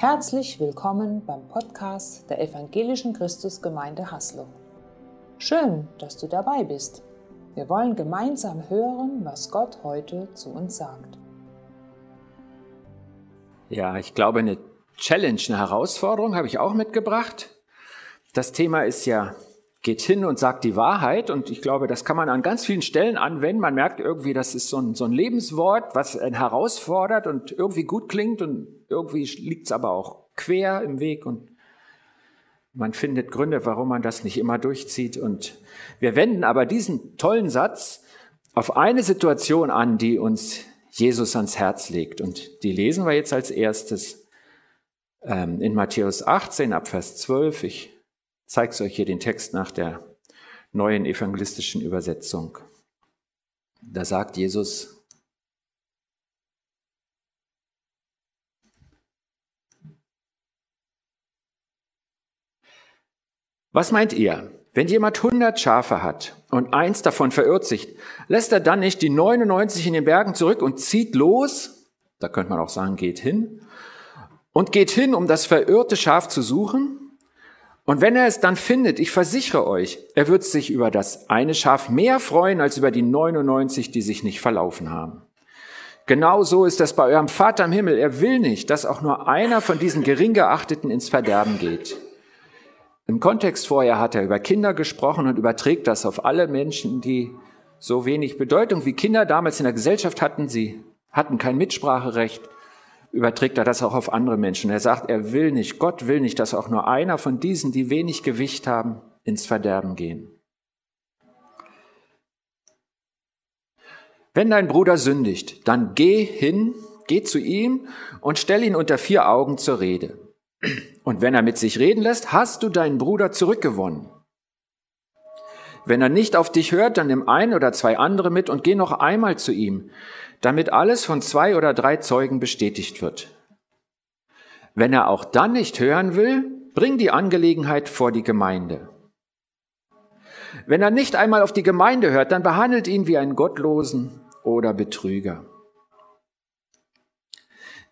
Herzlich willkommen beim Podcast der Evangelischen Christusgemeinde Haslo. Schön, dass du dabei bist. Wir wollen gemeinsam hören, was Gott heute zu uns sagt. Ja, ich glaube, eine Challenge, eine Herausforderung habe ich auch mitgebracht. Das Thema ist ja, geht hin und sagt die Wahrheit. Und ich glaube, das kann man an ganz vielen Stellen anwenden. Man merkt irgendwie, das ist so ein, so ein Lebenswort, was einen herausfordert und irgendwie gut klingt und irgendwie liegt es aber auch quer im Weg und man findet Gründe, warum man das nicht immer durchzieht. Und wir wenden aber diesen tollen Satz auf eine Situation an, die uns Jesus ans Herz legt. Und die lesen wir jetzt als erstes ähm, in Matthäus 18 ab Vers 12. Ich zeige euch hier den Text nach der neuen evangelistischen Übersetzung. Da sagt Jesus, Was meint ihr? Wenn jemand 100 Schafe hat und eins davon verirrt sich, lässt er dann nicht die 99 in den Bergen zurück und zieht los? Da könnte man auch sagen, geht hin. Und geht hin, um das verirrte Schaf zu suchen? Und wenn er es dann findet, ich versichere euch, er wird sich über das eine Schaf mehr freuen als über die 99, die sich nicht verlaufen haben. Genau so ist das bei eurem Vater im Himmel. Er will nicht, dass auch nur einer von diesen gering geachteten ins Verderben geht. Im Kontext vorher hat er über Kinder gesprochen und überträgt das auf alle Menschen, die so wenig Bedeutung wie Kinder damals in der Gesellschaft hatten. Sie hatten kein Mitspracherecht. Überträgt er das auch auf andere Menschen. Er sagt, er will nicht, Gott will nicht, dass auch nur einer von diesen, die wenig Gewicht haben, ins Verderben gehen. Wenn dein Bruder sündigt, dann geh hin, geh zu ihm und stell ihn unter vier Augen zur Rede. Und wenn er mit sich reden lässt, hast du deinen Bruder zurückgewonnen. Wenn er nicht auf dich hört, dann nimm ein oder zwei andere mit und geh noch einmal zu ihm, damit alles von zwei oder drei Zeugen bestätigt wird. Wenn er auch dann nicht hören will, bring die Angelegenheit vor die Gemeinde. Wenn er nicht einmal auf die Gemeinde hört, dann behandelt ihn wie einen Gottlosen oder Betrüger.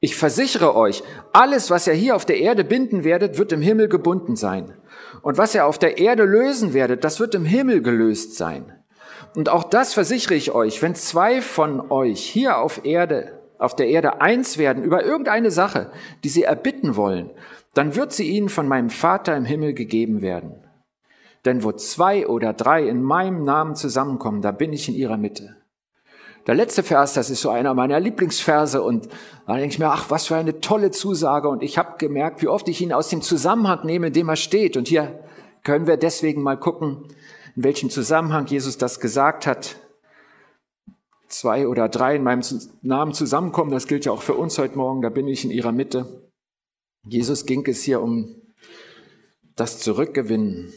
Ich versichere euch, alles, was ihr hier auf der Erde binden werdet, wird im Himmel gebunden sein. Und was ihr auf der Erde lösen werdet, das wird im Himmel gelöst sein. Und auch das versichere ich euch, wenn zwei von euch hier auf Erde, auf der Erde eins werden über irgendeine Sache, die sie erbitten wollen, dann wird sie ihnen von meinem Vater im Himmel gegeben werden. Denn wo zwei oder drei in meinem Namen zusammenkommen, da bin ich in ihrer Mitte. Der letzte Vers, das ist so einer meiner Lieblingsverse und da denke ich mir, ach, was für eine tolle Zusage und ich habe gemerkt, wie oft ich ihn aus dem Zusammenhang nehme, in dem er steht. Und hier können wir deswegen mal gucken, in welchem Zusammenhang Jesus das gesagt hat. Zwei oder drei in meinem Namen zusammenkommen, das gilt ja auch für uns heute Morgen, da bin ich in ihrer Mitte. Jesus ging es hier um das Zurückgewinnen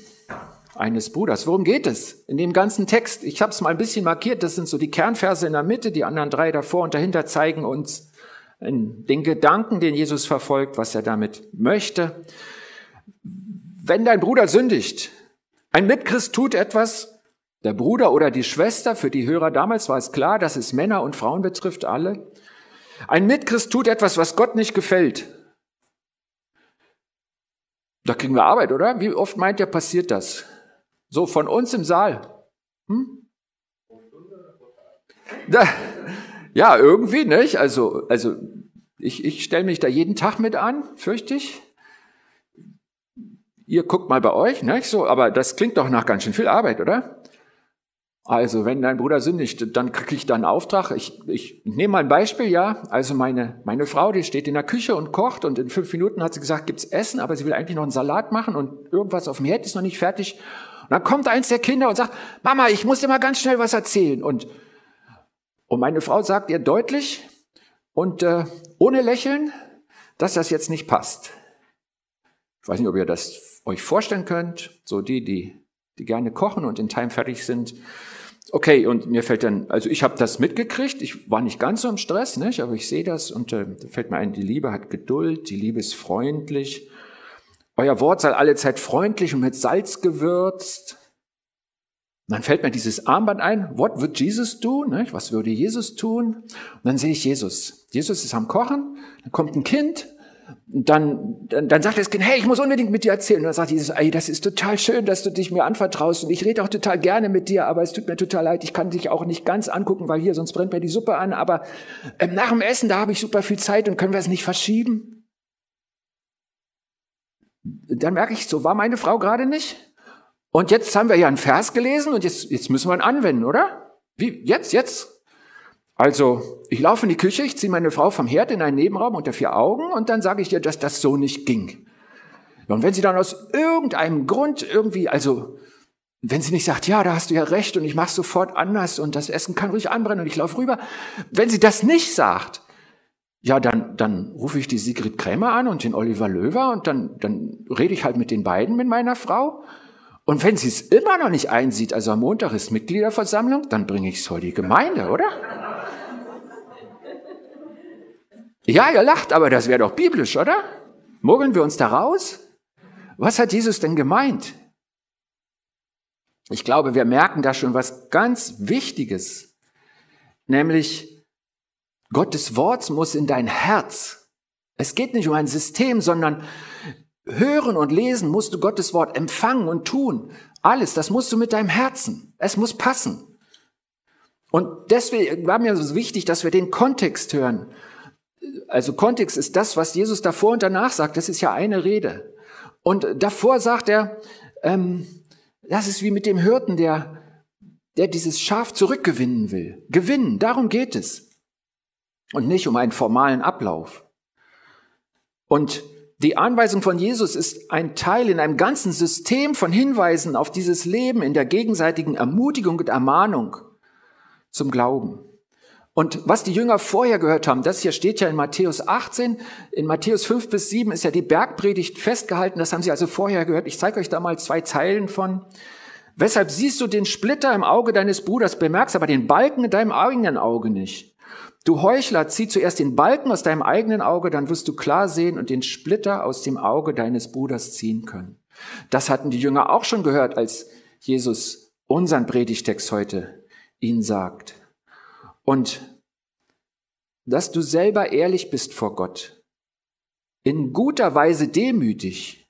eines Bruders. Worum geht es in dem ganzen Text? Ich habe es mal ein bisschen markiert. Das sind so die Kernverse in der Mitte. Die anderen drei davor und dahinter zeigen uns den Gedanken, den Jesus verfolgt, was er damit möchte. Wenn dein Bruder sündigt, ein Mitchrist tut etwas, der Bruder oder die Schwester, für die Hörer damals war es klar, dass es Männer und Frauen betrifft, alle. Ein Mitchrist tut etwas, was Gott nicht gefällt. Da kriegen wir Arbeit, oder? Wie oft meint ihr, passiert das? So von uns im Saal. Hm? Da, ja, irgendwie, nicht? Also, also ich, ich stelle mich da jeden Tag mit an, fürchte ich. Ihr guckt mal bei euch, nicht? So, aber das klingt doch nach ganz schön viel Arbeit, oder? Also, wenn dein Bruder sündigt, dann kriege ich da einen Auftrag. Ich, ich nehme mal ein Beispiel, ja. Also meine, meine Frau, die steht in der Küche und kocht und in fünf Minuten hat sie gesagt, gibt's Essen, aber sie will eigentlich noch einen Salat machen und irgendwas auf dem Herd ist noch nicht fertig. Und dann kommt eins der Kinder und sagt, Mama, ich muss dir mal ganz schnell was erzählen. Und, und meine Frau sagt ihr deutlich und äh, ohne Lächeln, dass das jetzt nicht passt. Ich weiß nicht, ob ihr das euch vorstellen könnt. So die, die, die gerne kochen und in Time fertig sind. Okay, und mir fällt dann, also ich habe das mitgekriegt, ich war nicht ganz so im Stress, nicht? aber ich sehe das und äh, fällt mir ein, die Liebe hat Geduld, die Liebe ist freundlich euer Wort sei alle Zeit freundlich und mit Salz gewürzt. Und dann fällt mir dieses Armband ein. What would Jesus do? Was würde Jesus tun? Und dann sehe ich Jesus. Jesus ist am Kochen. Dann kommt ein Kind dann, dann, dann sagt das Kind, hey, ich muss unbedingt mit dir erzählen. Und dann sagt Jesus, ey, das ist total schön, dass du dich mir anvertraust und ich rede auch total gerne mit dir, aber es tut mir total leid, ich kann dich auch nicht ganz angucken, weil hier sonst brennt mir die Suppe an, aber ähm, nach dem Essen, da habe ich super viel Zeit und können wir es nicht verschieben? Dann merke ich, so war meine Frau gerade nicht. Und jetzt haben wir ja einen Vers gelesen und jetzt, jetzt müssen wir ihn anwenden, oder? Wie? Jetzt, jetzt? Also, ich laufe in die Küche, ich ziehe meine Frau vom Herd in einen Nebenraum unter vier Augen und dann sage ich ihr, dass das so nicht ging. Und wenn sie dann aus irgendeinem Grund irgendwie, also wenn sie nicht sagt, ja, da hast du ja recht und ich mache sofort anders und das Essen kann ruhig anbrennen und ich laufe rüber, wenn sie das nicht sagt, ja, dann, dann rufe ich die Sigrid Krämer an und den Oliver Löwer und dann, dann rede ich halt mit den beiden, mit meiner Frau. Und wenn sie es immer noch nicht einsieht, also am Montag ist Mitgliederversammlung, dann bringe ich es vor die Gemeinde, oder? Ja, ihr lacht, aber das wäre doch biblisch, oder? Mogeln wir uns da raus? Was hat Jesus denn gemeint? Ich glaube, wir merken da schon was ganz Wichtiges, nämlich Gottes Wort muss in dein Herz. Es geht nicht um ein System, sondern hören und lesen musst du Gottes Wort empfangen und tun. Alles, das musst du mit deinem Herzen. Es muss passen. Und deswegen war mir so wichtig, dass wir den Kontext hören also Kontext ist das, was Jesus davor und danach sagt. Das ist ja eine Rede. Und davor sagt er, ähm, das ist wie mit dem Hirten, der, der dieses Schaf zurückgewinnen will. Gewinnen, darum geht es. Und nicht um einen formalen Ablauf. Und die Anweisung von Jesus ist ein Teil in einem ganzen System von Hinweisen auf dieses Leben in der gegenseitigen Ermutigung und Ermahnung zum Glauben. Und was die Jünger vorher gehört haben, das hier steht ja in Matthäus 18, in Matthäus 5 bis 7 ist ja die Bergpredigt festgehalten, das haben sie also vorher gehört. Ich zeige euch da mal zwei Zeilen von. Weshalb siehst du den Splitter im Auge deines Bruders, bemerkst aber den Balken in deinem eigenen Auge nicht? Du Heuchler, zieh zuerst den Balken aus deinem eigenen Auge, dann wirst du klar sehen und den Splitter aus dem Auge deines Bruders ziehen können. Das hatten die Jünger auch schon gehört, als Jesus unseren Predigtext heute ihnen sagt. Und dass du selber ehrlich bist vor Gott, in guter Weise demütig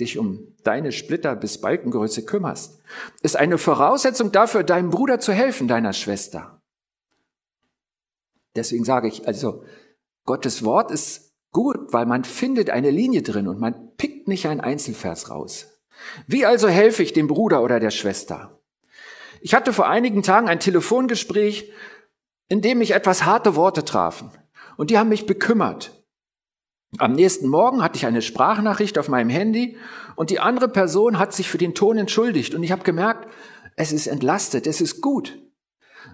dich um deine Splitter bis Balkengröße kümmerst, ist eine Voraussetzung dafür, deinem Bruder zu helfen, deiner Schwester. Deswegen sage ich, also Gottes Wort ist gut, weil man findet eine Linie drin und man pickt nicht ein Einzelvers raus. Wie also helfe ich dem Bruder oder der Schwester? Ich hatte vor einigen Tagen ein Telefongespräch in dem mich etwas harte Worte trafen. Und die haben mich bekümmert. Am nächsten Morgen hatte ich eine Sprachnachricht auf meinem Handy und die andere Person hat sich für den Ton entschuldigt und ich habe gemerkt, es ist entlastet, es ist gut.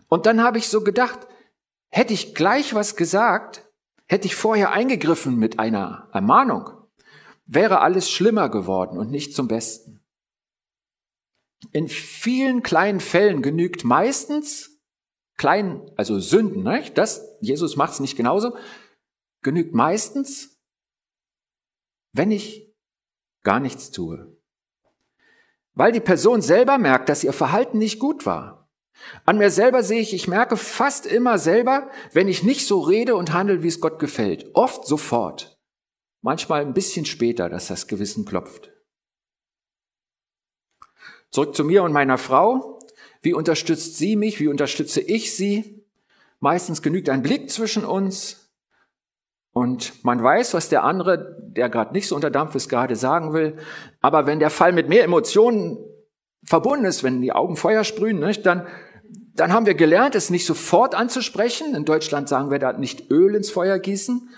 Und dann habe ich so gedacht, hätte ich gleich was gesagt, hätte ich vorher eingegriffen mit einer Ermahnung, wäre alles schlimmer geworden und nicht zum Besten. In vielen kleinen Fällen genügt meistens kleinen, also Sünden, nicht? das, Jesus macht es nicht genauso, genügt meistens, wenn ich gar nichts tue. Weil die Person selber merkt, dass ihr Verhalten nicht gut war. An mir selber sehe ich, ich merke fast immer selber, wenn ich nicht so rede und handle, wie es Gott gefällt. Oft sofort. Manchmal ein bisschen später, dass das Gewissen klopft. Zurück zu mir und meiner Frau. Wie unterstützt sie mich? Wie unterstütze ich sie? Meistens genügt ein Blick zwischen uns und man weiß, was der andere, der gerade nicht so unter Dampf ist, gerade sagen will. Aber wenn der Fall mit mehr Emotionen verbunden ist, wenn die Augen Feuer sprühen, nicht, dann, dann haben wir gelernt, es nicht sofort anzusprechen. In Deutschland sagen wir da nicht Öl ins Feuer gießen,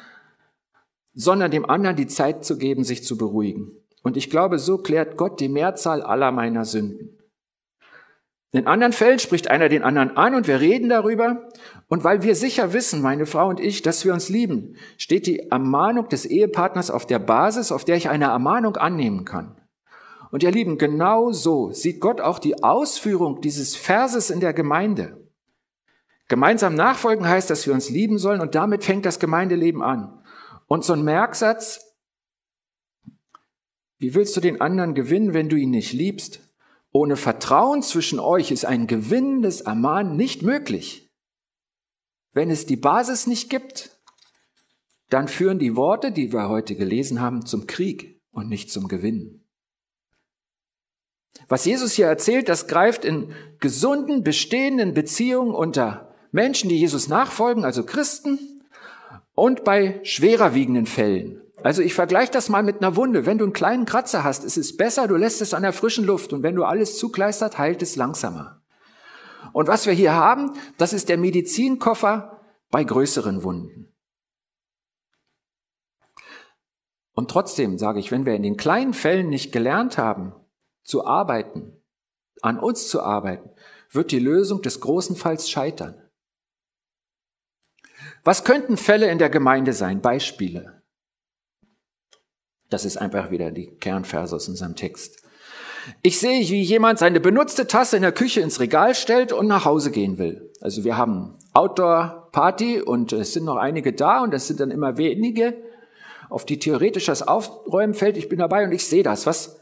sondern dem anderen die Zeit zu geben, sich zu beruhigen. Und ich glaube, so klärt Gott die Mehrzahl aller meiner Sünden. In anderen Fällen spricht einer den anderen an und wir reden darüber. Und weil wir sicher wissen, meine Frau und ich, dass wir uns lieben, steht die Ermahnung des Ehepartners auf der Basis, auf der ich eine Ermahnung annehmen kann. Und ihr Lieben, genau so sieht Gott auch die Ausführung dieses Verses in der Gemeinde. Gemeinsam nachfolgen heißt, dass wir uns lieben sollen und damit fängt das Gemeindeleben an. Und so ein Merksatz, wie willst du den anderen gewinnen, wenn du ihn nicht liebst? Ohne Vertrauen zwischen euch ist ein gewinnendes Ermahnen nicht möglich. Wenn es die Basis nicht gibt, dann führen die Worte, die wir heute gelesen haben, zum Krieg und nicht zum Gewinn. Was Jesus hier erzählt, das greift in gesunden, bestehenden Beziehungen unter Menschen, die Jesus nachfolgen, also Christen, und bei schwerer wiegenden Fällen. Also ich vergleiche das mal mit einer Wunde. Wenn du einen kleinen Kratzer hast, ist es besser, du lässt es an der frischen Luft und wenn du alles zukleistert, heilt es langsamer. Und was wir hier haben, das ist der Medizinkoffer bei größeren Wunden. Und trotzdem sage ich, wenn wir in den kleinen Fällen nicht gelernt haben, zu arbeiten, an uns zu arbeiten, wird die Lösung des großen Falls scheitern. Was könnten Fälle in der Gemeinde sein? Beispiele. Das ist einfach wieder die Kernverse aus unserem Text. Ich sehe, wie jemand seine benutzte Tasse in der Küche ins Regal stellt und nach Hause gehen will. Also wir haben Outdoor-Party und es sind noch einige da und es sind dann immer wenige, auf die theoretisch das Aufräumen fällt. Ich bin dabei und ich sehe das. Was,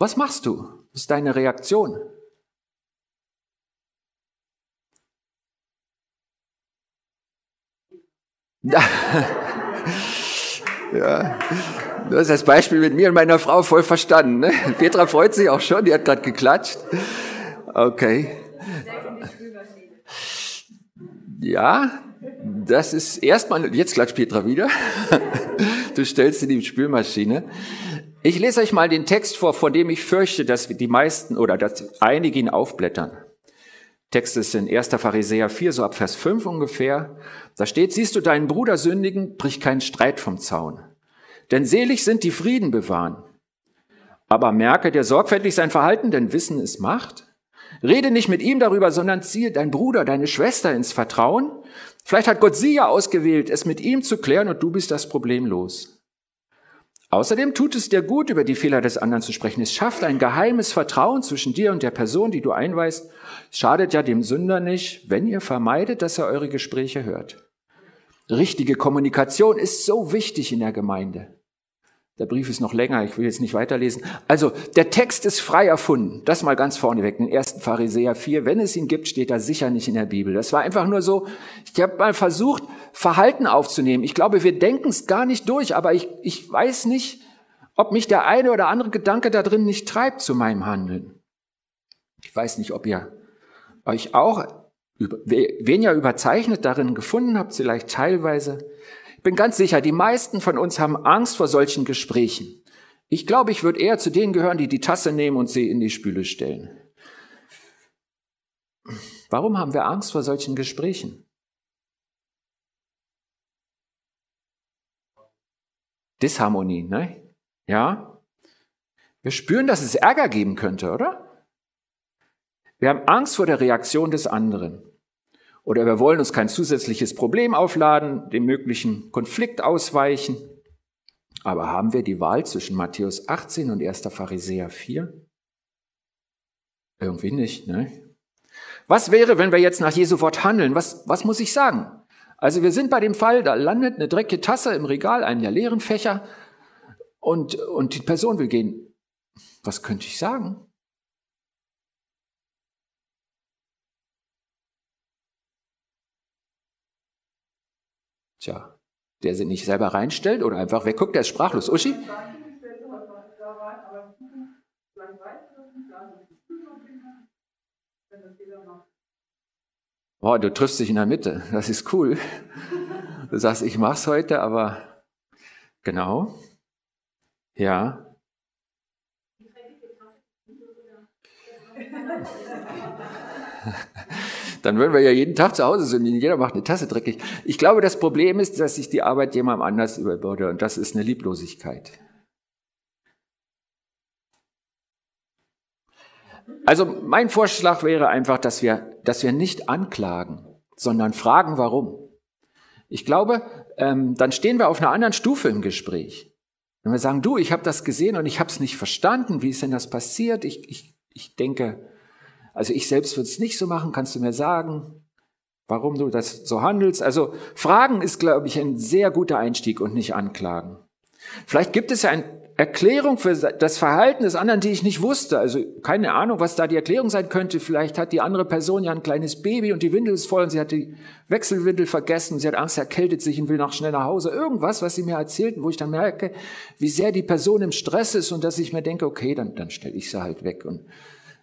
was machst du? Was ist deine Reaktion? ja. Du hast das Beispiel mit mir und meiner Frau voll verstanden. Ne? Petra freut sich auch schon, die hat gerade geklatscht. Okay. Ja, das ist erstmal, jetzt klatscht Petra wieder. Du stellst sie in die Spülmaschine. Ich lese euch mal den Text vor, von dem ich fürchte, dass die meisten oder dass einige ihn aufblättern. Text ist in 1. Pharisäer 4, so ab Vers 5 ungefähr. Da steht, siehst du deinen Bruder sündigen, brich keinen Streit vom Zaun. Denn selig sind die Frieden bewahren. Aber merke dir sorgfältig sein Verhalten, denn Wissen ist Macht. Rede nicht mit ihm darüber, sondern ziehe dein Bruder, deine Schwester ins Vertrauen. Vielleicht hat Gott sie ja ausgewählt, es mit ihm zu klären und du bist das Problem los. Außerdem tut es dir gut, über die Fehler des anderen zu sprechen. Es schafft ein geheimes Vertrauen zwischen dir und der Person, die du einweist. Es schadet ja dem Sünder nicht, wenn ihr vermeidet, dass er eure Gespräche hört. Richtige Kommunikation ist so wichtig in der Gemeinde. Der Brief ist noch länger, ich will jetzt nicht weiterlesen. Also, der Text ist frei erfunden. Das mal ganz vorneweg, den ersten Pharisäer 4. Wenn es ihn gibt, steht er sicher nicht in der Bibel. Das war einfach nur so, ich habe mal versucht, Verhalten aufzunehmen. Ich glaube, wir denken es gar nicht durch, aber ich, ich weiß nicht, ob mich der eine oder andere Gedanke da drin nicht treibt zu meinem Handeln. Ich weiß nicht, ob ihr euch auch, wen ihr überzeichnet darin gefunden habt, vielleicht teilweise. Ich bin ganz sicher, die meisten von uns haben Angst vor solchen Gesprächen. Ich glaube, ich würde eher zu denen gehören, die die Tasse nehmen und sie in die Spüle stellen. Warum haben wir Angst vor solchen Gesprächen? Disharmonie, ne? Ja? Wir spüren, dass es Ärger geben könnte, oder? Wir haben Angst vor der Reaktion des anderen. Oder wir wollen uns kein zusätzliches Problem aufladen, dem möglichen Konflikt ausweichen. Aber haben wir die Wahl zwischen Matthäus 18 und 1. Pharisäer 4? Irgendwie nicht, ne? Was wäre, wenn wir jetzt nach Jesu Wort handeln? Was, was muss ich sagen? Also wir sind bei dem Fall, da landet eine dreckige Tasse im Regal, einen der leeren Fächer, und, und die Person will gehen. Was könnte ich sagen? Tja, der sie nicht selber reinstellt oder einfach wegguckt, der ist sprachlos. Uschi? Boah, du triffst dich in der Mitte. Das ist cool. Du sagst, ich mach's heute, aber genau. Ja. Dann würden wir ja jeden Tag zu Hause sind. Jeder macht eine Tasse dreckig. Ich glaube, das Problem ist, dass sich die Arbeit jemandem anders überbürde und das ist eine Lieblosigkeit. Also mein Vorschlag wäre einfach, dass wir, dass wir nicht anklagen, sondern fragen, warum. Ich glaube, ähm, dann stehen wir auf einer anderen Stufe im Gespräch. Wenn wir sagen, du, ich habe das gesehen und ich habe es nicht verstanden, wie ist denn das passiert? Ich, ich, ich denke, also ich selbst würde es nicht so machen. Kannst du mir sagen, warum du das so handelst? Also Fragen ist, glaube ich, ein sehr guter Einstieg und nicht Anklagen. Vielleicht gibt es ja ein, Erklärung für das Verhalten des anderen, die ich nicht wusste. Also keine Ahnung, was da die Erklärung sein könnte. Vielleicht hat die andere Person ja ein kleines Baby und die Windel ist voll und sie hat die Wechselwindel vergessen. Sie hat Angst, erkältet sich und will noch schnell nach Hause. Irgendwas, was sie mir erzählt, wo ich dann merke, wie sehr die Person im Stress ist und dass ich mir denke, okay, dann, dann stelle ich sie halt weg und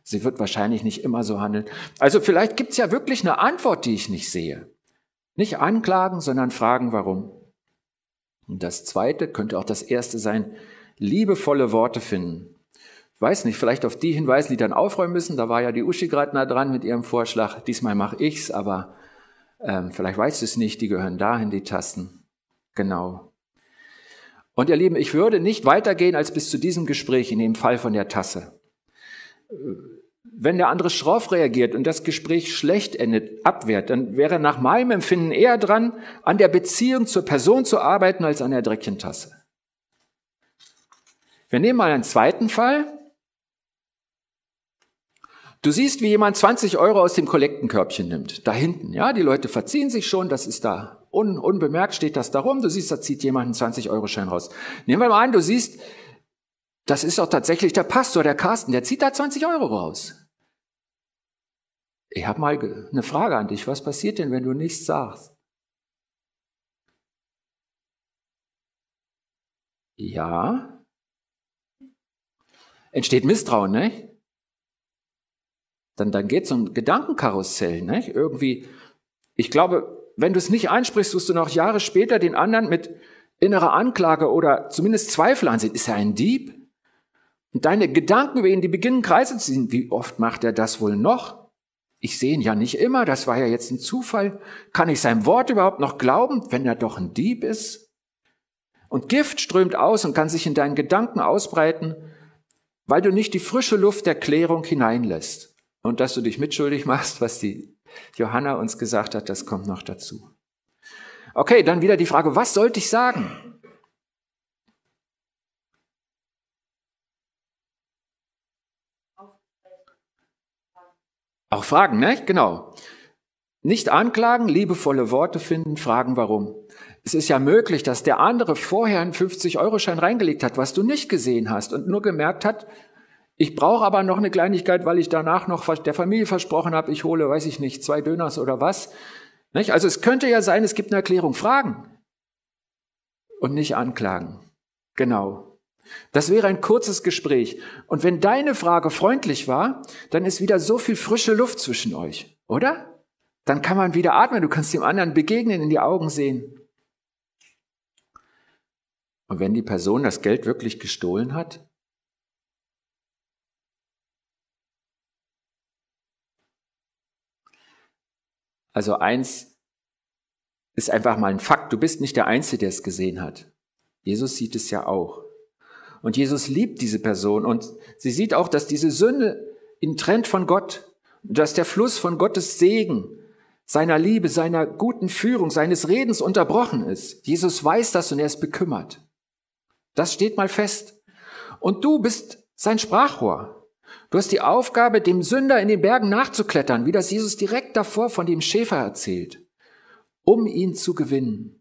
sie wird wahrscheinlich nicht immer so handeln. Also vielleicht gibt es ja wirklich eine Antwort, die ich nicht sehe. Nicht anklagen, sondern fragen, warum. Und das Zweite könnte auch das Erste sein, liebevolle Worte finden. Weiß nicht, vielleicht auf die hinweisen, die dann aufräumen müssen. Da war ja die Uschi gerade nah dran mit ihrem Vorschlag. Diesmal mache ich's, aber ähm, vielleicht weißt du es nicht. Die gehören dahin, die Tasten. Genau. Und ihr Lieben, ich würde nicht weitergehen als bis zu diesem Gespräch in dem Fall von der Tasse. Wenn der andere schroff reagiert und das Gespräch schlecht endet, abwehrt, dann wäre nach meinem Empfinden eher dran, an der Beziehung zur Person zu arbeiten, als an der dreckigen Tasse. Wir nehmen mal einen zweiten Fall. Du siehst, wie jemand 20 Euro aus dem Kollektenkörbchen nimmt. Da hinten, ja, die Leute verziehen sich schon, das ist da un, unbemerkt, steht das da rum. Du siehst, da zieht jemand einen 20-Euro-Schein raus. Nehmen wir mal an, du siehst, das ist auch tatsächlich der Pastor, der Carsten, der zieht da 20 Euro raus. Ich habe mal eine Frage an dich. Was passiert denn, wenn du nichts sagst? Ja, entsteht Misstrauen, ne? Dann, dann geht so ein Gedankenkarussell, ne? Irgendwie, ich glaube, wenn du es nicht einsprichst, wirst du noch Jahre später den anderen mit innerer Anklage oder zumindest Zweifel ansehen. Ist er ein Dieb? Und deine Gedanken über ihn, die beginnen Kreise zu ziehen. Wie oft macht er das wohl noch? Ich sehe ihn ja nicht immer, das war ja jetzt ein Zufall. Kann ich sein Wort überhaupt noch glauben, wenn er doch ein Dieb ist? Und Gift strömt aus und kann sich in deinen Gedanken ausbreiten weil du nicht die frische Luft der Klärung hineinlässt. Und dass du dich mitschuldig machst, was die Johanna uns gesagt hat, das kommt noch dazu. Okay, dann wieder die Frage, was sollte ich sagen? Auch fragen, ne? Genau. Nicht anklagen, liebevolle Worte finden, fragen warum. Es ist ja möglich, dass der andere vorher einen 50-Euro-Schein reingelegt hat, was du nicht gesehen hast und nur gemerkt hat, ich brauche aber noch eine Kleinigkeit, weil ich danach noch der Familie versprochen habe, ich hole, weiß ich nicht, zwei Döners oder was. Also es könnte ja sein, es gibt eine Erklärung. Fragen und nicht anklagen. Genau. Das wäre ein kurzes Gespräch. Und wenn deine Frage freundlich war, dann ist wieder so viel frische Luft zwischen euch, oder? Dann kann man wieder atmen, du kannst dem anderen begegnen, in die Augen sehen. Und wenn die Person das Geld wirklich gestohlen hat? Also eins ist einfach mal ein Fakt. Du bist nicht der Einzige, der es gesehen hat. Jesus sieht es ja auch. Und Jesus liebt diese Person und sie sieht auch, dass diese Sünde ihn trennt von Gott, dass der Fluss von Gottes Segen, seiner Liebe, seiner guten Führung, seines Redens unterbrochen ist. Jesus weiß das und er ist bekümmert. Das steht mal fest. Und du bist sein Sprachrohr. Du hast die Aufgabe, dem Sünder in den Bergen nachzuklettern, wie das Jesus direkt davor von dem Schäfer erzählt, um ihn zu gewinnen.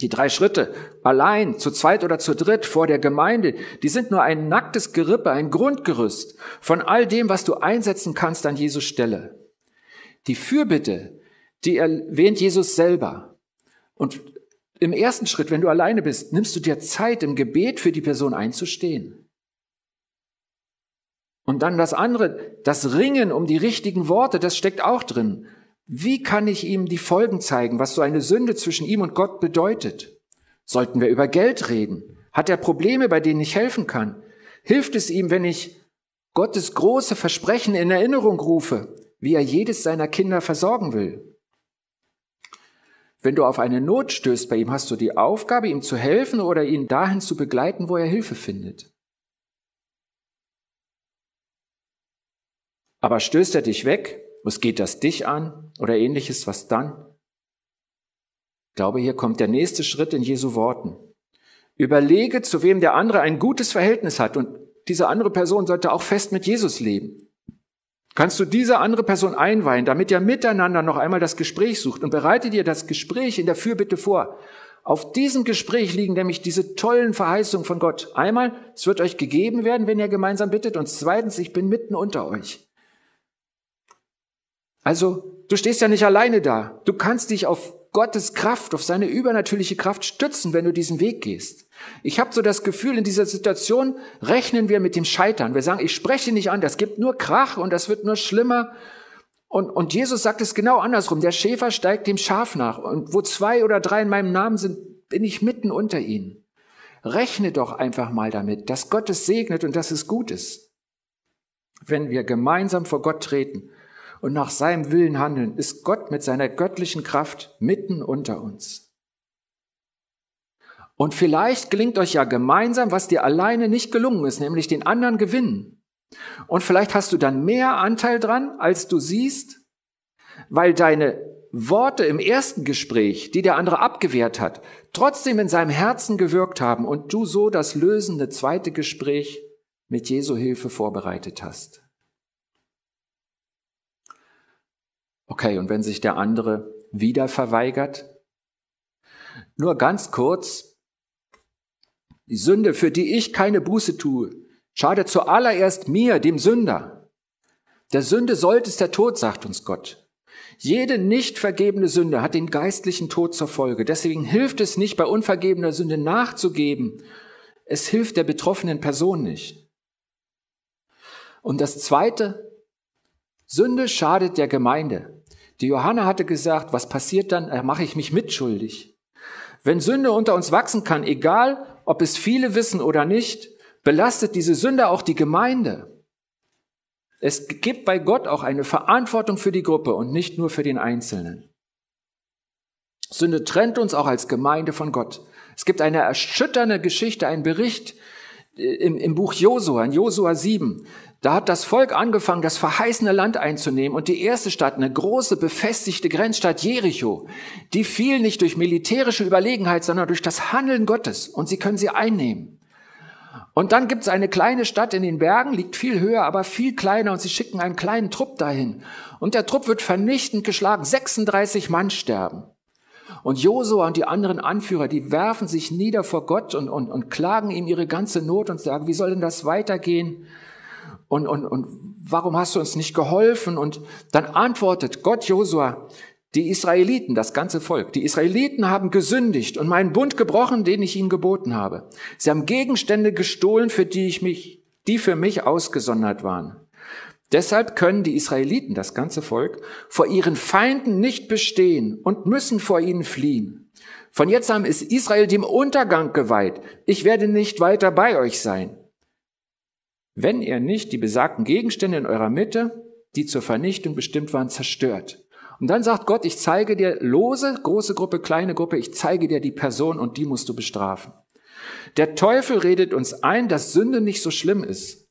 Die drei Schritte, allein, zu zweit oder zu dritt vor der Gemeinde, die sind nur ein nacktes Gerippe, ein Grundgerüst von all dem, was du einsetzen kannst an Jesus Stelle. Die Fürbitte, die erwähnt Jesus selber. Und im ersten Schritt, wenn du alleine bist, nimmst du dir Zeit, im Gebet für die Person einzustehen. Und dann das andere, das Ringen um die richtigen Worte, das steckt auch drin. Wie kann ich ihm die Folgen zeigen, was so eine Sünde zwischen ihm und Gott bedeutet? Sollten wir über Geld reden? Hat er Probleme, bei denen ich helfen kann? Hilft es ihm, wenn ich Gottes große Versprechen in Erinnerung rufe, wie er jedes seiner Kinder versorgen will? Wenn du auf eine Not stößt bei ihm, hast du die Aufgabe, ihm zu helfen oder ihn dahin zu begleiten, wo er Hilfe findet. Aber stößt er dich weg, was geht das dich an oder ähnliches, was dann? Ich glaube, hier kommt der nächste Schritt in Jesu Worten. Überlege, zu wem der andere ein gutes Verhältnis hat und diese andere Person sollte auch fest mit Jesus leben. Kannst du diese andere Person einweihen, damit ihr miteinander noch einmal das Gespräch sucht und bereite dir das Gespräch in der Fürbitte vor. Auf diesem Gespräch liegen nämlich diese tollen Verheißungen von Gott. Einmal, es wird euch gegeben werden, wenn ihr gemeinsam bittet. Und zweitens, ich bin mitten unter euch. Also, du stehst ja nicht alleine da. Du kannst dich auf Gottes Kraft, auf seine übernatürliche Kraft stützen, wenn du diesen Weg gehst. Ich habe so das Gefühl, in dieser Situation rechnen wir mit dem Scheitern. Wir sagen, ich spreche nicht an, das gibt nur Krach und das wird nur schlimmer. Und, und Jesus sagt es genau andersrum. Der Schäfer steigt dem Schaf nach. Und wo zwei oder drei in meinem Namen sind, bin ich mitten unter ihnen. Rechne doch einfach mal damit, dass Gott es segnet und dass es gut ist. Wenn wir gemeinsam vor Gott treten und nach seinem Willen handeln, ist Gott mit seiner göttlichen Kraft mitten unter uns. Und vielleicht gelingt euch ja gemeinsam, was dir alleine nicht gelungen ist, nämlich den anderen gewinnen. Und vielleicht hast du dann mehr Anteil dran, als du siehst, weil deine Worte im ersten Gespräch, die der andere abgewehrt hat, trotzdem in seinem Herzen gewirkt haben und du so das lösende zweite Gespräch mit Jesu Hilfe vorbereitet hast. Okay, und wenn sich der andere wieder verweigert? Nur ganz kurz, die Sünde, für die ich keine Buße tue, schadet zuallererst mir, dem Sünder. Der Sünde sollte es der Tod, sagt uns Gott. Jede nicht vergebene Sünde hat den geistlichen Tod zur Folge. Deswegen hilft es nicht, bei unvergebener Sünde nachzugeben. Es hilft der betroffenen Person nicht. Und das Zweite, Sünde schadet der Gemeinde. Die Johanna hatte gesagt, was passiert dann? Da mache ich mich mitschuldig. Wenn Sünde unter uns wachsen kann, egal ob es viele wissen oder nicht, belastet diese Sünde auch die Gemeinde. Es gibt bei Gott auch eine Verantwortung für die Gruppe und nicht nur für den Einzelnen. Sünde trennt uns auch als Gemeinde von Gott. Es gibt eine erschütternde Geschichte, einen Bericht äh, im, im Buch Josua, in Josua 7. Da hat das Volk angefangen, das verheißene Land einzunehmen und die erste Stadt, eine große befestigte Grenzstadt Jericho, die fiel nicht durch militärische Überlegenheit, sondern durch das Handeln Gottes und sie können sie einnehmen. Und dann gibt's eine kleine Stadt in den Bergen, liegt viel höher, aber viel kleiner und sie schicken einen kleinen Trupp dahin. Und der Trupp wird vernichtend geschlagen, 36 Mann sterben. Und Josua und die anderen Anführer, die werfen sich nieder vor Gott und, und, und klagen ihm ihre ganze Not und sagen, wie soll denn das weitergehen? und, und, und warum hast du uns nicht geholfen? Und dann antwortet Gott Josua, die Israeliten, das ganze Volk, die Israeliten haben gesündigt und meinen Bund gebrochen, den ich ihnen geboten habe. Sie haben Gegenstände gestohlen, für die ich mich, die für mich ausgesondert waren. Deshalb können die Israeliten, das ganze Volk, vor ihren Feinden nicht bestehen und müssen vor ihnen fliehen. Von jetzt an ist Israel dem Untergang geweiht. Ich werde nicht weiter bei euch sein wenn ihr nicht die besagten Gegenstände in eurer Mitte, die zur Vernichtung bestimmt waren, zerstört. Und dann sagt Gott, ich zeige dir lose, große Gruppe, kleine Gruppe, ich zeige dir die Person und die musst du bestrafen. Der Teufel redet uns ein, dass Sünde nicht so schlimm ist.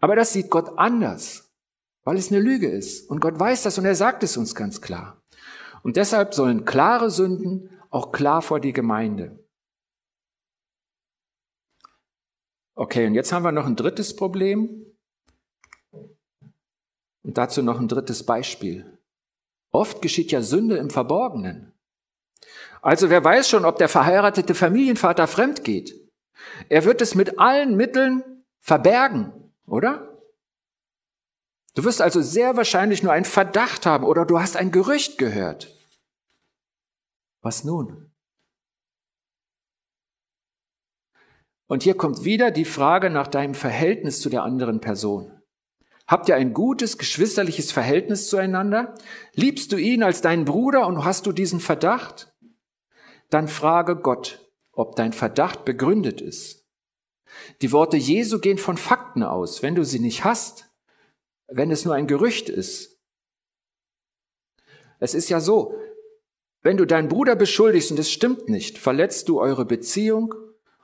Aber das sieht Gott anders, weil es eine Lüge ist. Und Gott weiß das und er sagt es uns ganz klar. Und deshalb sollen klare Sünden auch klar vor die Gemeinde. Okay, und jetzt haben wir noch ein drittes Problem und dazu noch ein drittes Beispiel. Oft geschieht ja Sünde im Verborgenen. Also wer weiß schon, ob der verheiratete Familienvater fremd geht. Er wird es mit allen Mitteln verbergen, oder? Du wirst also sehr wahrscheinlich nur einen Verdacht haben oder du hast ein Gerücht gehört. Was nun? Und hier kommt wieder die Frage nach deinem Verhältnis zu der anderen Person. Habt ihr ein gutes, geschwisterliches Verhältnis zueinander? Liebst du ihn als deinen Bruder und hast du diesen Verdacht? Dann frage Gott, ob dein Verdacht begründet ist. Die Worte Jesu gehen von Fakten aus. Wenn du sie nicht hast, wenn es nur ein Gerücht ist. Es ist ja so, wenn du deinen Bruder beschuldigst und es stimmt nicht, verletzt du eure Beziehung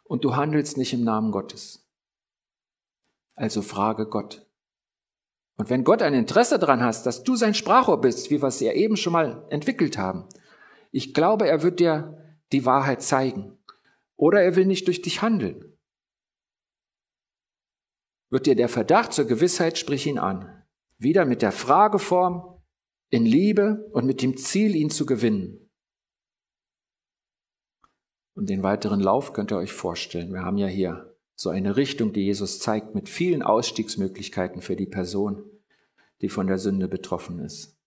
und du handelst nicht im Namen Gottes. Also frage Gott. Und wenn Gott ein Interesse daran hast, dass du sein Sprachrohr bist, wie wir es ja eben schon mal entwickelt haben, ich glaube, er wird dir die Wahrheit zeigen. Oder er will nicht durch dich handeln. Wird dir der Verdacht zur Gewissheit, sprich ihn an. Wieder mit der Frageform, in Liebe und mit dem Ziel, ihn zu gewinnen. Und den weiteren Lauf könnt ihr euch vorstellen. Wir haben ja hier so eine Richtung, die Jesus zeigt, mit vielen Ausstiegsmöglichkeiten für die Person, die von der Sünde betroffen ist.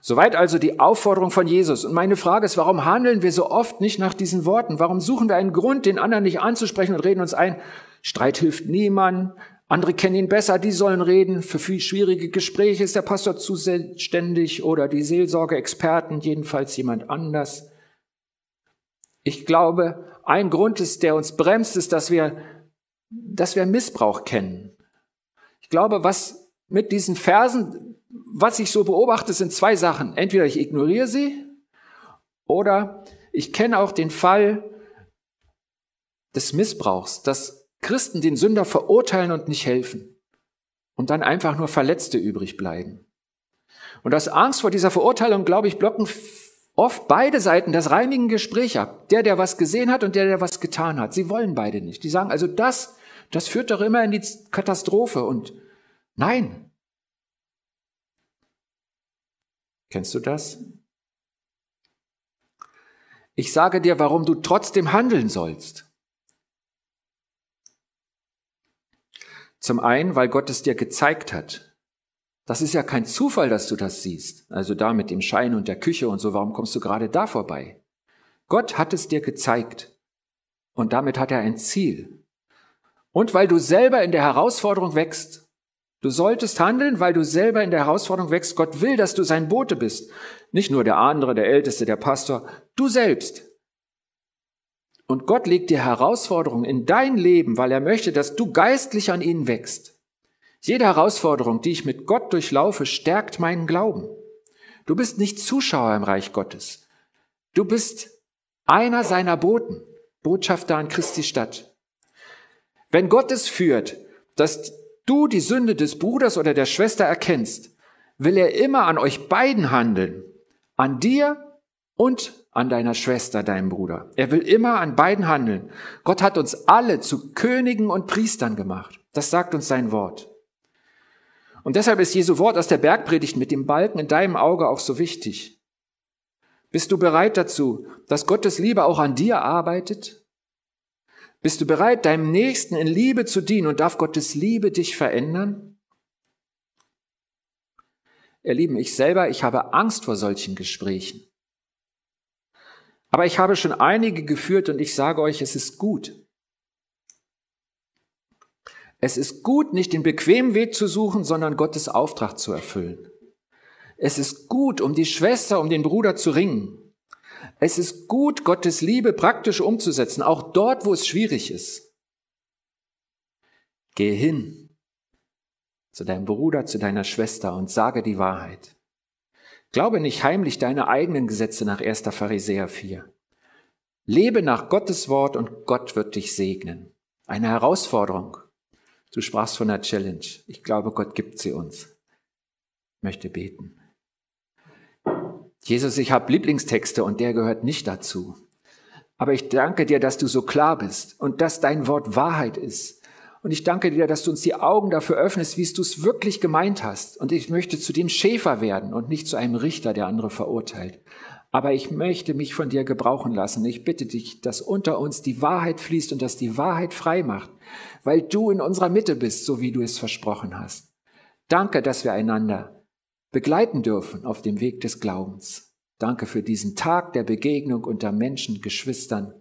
Soweit also die Aufforderung von Jesus. Und meine Frage ist, warum handeln wir so oft nicht nach diesen Worten? Warum suchen wir einen Grund, den anderen nicht anzusprechen und reden uns ein, Streit hilft niemand, andere kennen ihn besser, die sollen reden. Für viel schwierige Gespräche ist der Pastor zuständig oder die Seelsorgeexperten, jedenfalls jemand anders. Ich glaube, ein Grund ist, der uns bremst, ist, dass wir, dass wir Missbrauch kennen. Ich glaube, was mit diesen Versen, was ich so beobachte, sind zwei Sachen. Entweder ich ignoriere sie oder ich kenne auch den Fall des Missbrauchs, dass Christen den Sünder verurteilen und nicht helfen und dann einfach nur Verletzte übrig bleiben. Und aus Angst vor dieser Verurteilung, glaube ich, blocken oft beide Seiten das reinigen Gespräch ab. Der, der was gesehen hat und der, der was getan hat. Sie wollen beide nicht. Die sagen, also das, das führt doch immer in die Katastrophe und nein. Kennst du das? Ich sage dir, warum du trotzdem handeln sollst. Zum einen, weil Gott es dir gezeigt hat. Das ist ja kein Zufall, dass du das siehst. Also da mit dem Schein und der Küche und so, warum kommst du gerade da vorbei? Gott hat es dir gezeigt. Und damit hat er ein Ziel. Und weil du selber in der Herausforderung wächst. Du solltest handeln, weil du selber in der Herausforderung wächst. Gott will, dass du sein Bote bist. Nicht nur der andere, der Älteste, der Pastor, du selbst. Und Gott legt dir Herausforderungen in dein Leben, weil er möchte, dass du geistlich an ihnen wächst. Jede Herausforderung, die ich mit Gott durchlaufe, stärkt meinen Glauben. Du bist nicht Zuschauer im Reich Gottes. Du bist einer seiner Boten, Botschafter an Christi Stadt. Wenn Gott es führt, dass du die Sünde des Bruders oder der Schwester erkennst, will er immer an euch beiden handeln, an dir und an deiner Schwester, deinem Bruder. Er will immer an beiden handeln. Gott hat uns alle zu Königen und Priestern gemacht. Das sagt uns sein Wort. Und deshalb ist Jesu Wort aus der Bergpredigt mit dem Balken in deinem Auge auch so wichtig. Bist du bereit dazu, dass Gottes Liebe auch an dir arbeitet? Bist du bereit, deinem Nächsten in Liebe zu dienen und darf Gottes Liebe dich verändern? Ihr Lieben, ich selber, ich habe Angst vor solchen Gesprächen. Aber ich habe schon einige geführt und ich sage euch, es ist gut. Es ist gut, nicht den bequemen Weg zu suchen, sondern Gottes Auftrag zu erfüllen. Es ist gut, um die Schwester, um den Bruder zu ringen. Es ist gut, Gottes Liebe praktisch umzusetzen, auch dort, wo es schwierig ist. Geh hin zu deinem Bruder, zu deiner Schwester und sage die Wahrheit. Glaube nicht heimlich deine eigenen Gesetze nach 1. Pharisäer 4. Lebe nach Gottes Wort und Gott wird dich segnen. Eine Herausforderung. Du sprachst von einer Challenge. Ich glaube, Gott gibt sie uns. Ich möchte beten. Jesus, ich habe Lieblingstexte und der gehört nicht dazu. Aber ich danke dir, dass du so klar bist und dass dein Wort Wahrheit ist. Und ich danke dir, dass du uns die Augen dafür öffnest, wie du es wirklich gemeint hast. Und ich möchte zu dem Schäfer werden und nicht zu einem Richter, der andere verurteilt. Aber ich möchte mich von dir gebrauchen lassen. Ich bitte dich, dass unter uns die Wahrheit fließt und dass die Wahrheit frei macht weil du in unserer Mitte bist, so wie du es versprochen hast. Danke, dass wir einander begleiten dürfen auf dem Weg des Glaubens. Danke für diesen Tag der Begegnung unter Menschen, Geschwistern.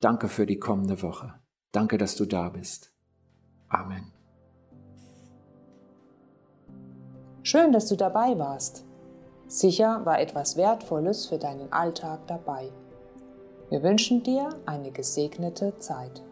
Danke für die kommende Woche. Danke, dass du da bist. Amen. Schön, dass du dabei warst. Sicher war etwas Wertvolles für deinen Alltag dabei. Wir wünschen dir eine gesegnete Zeit.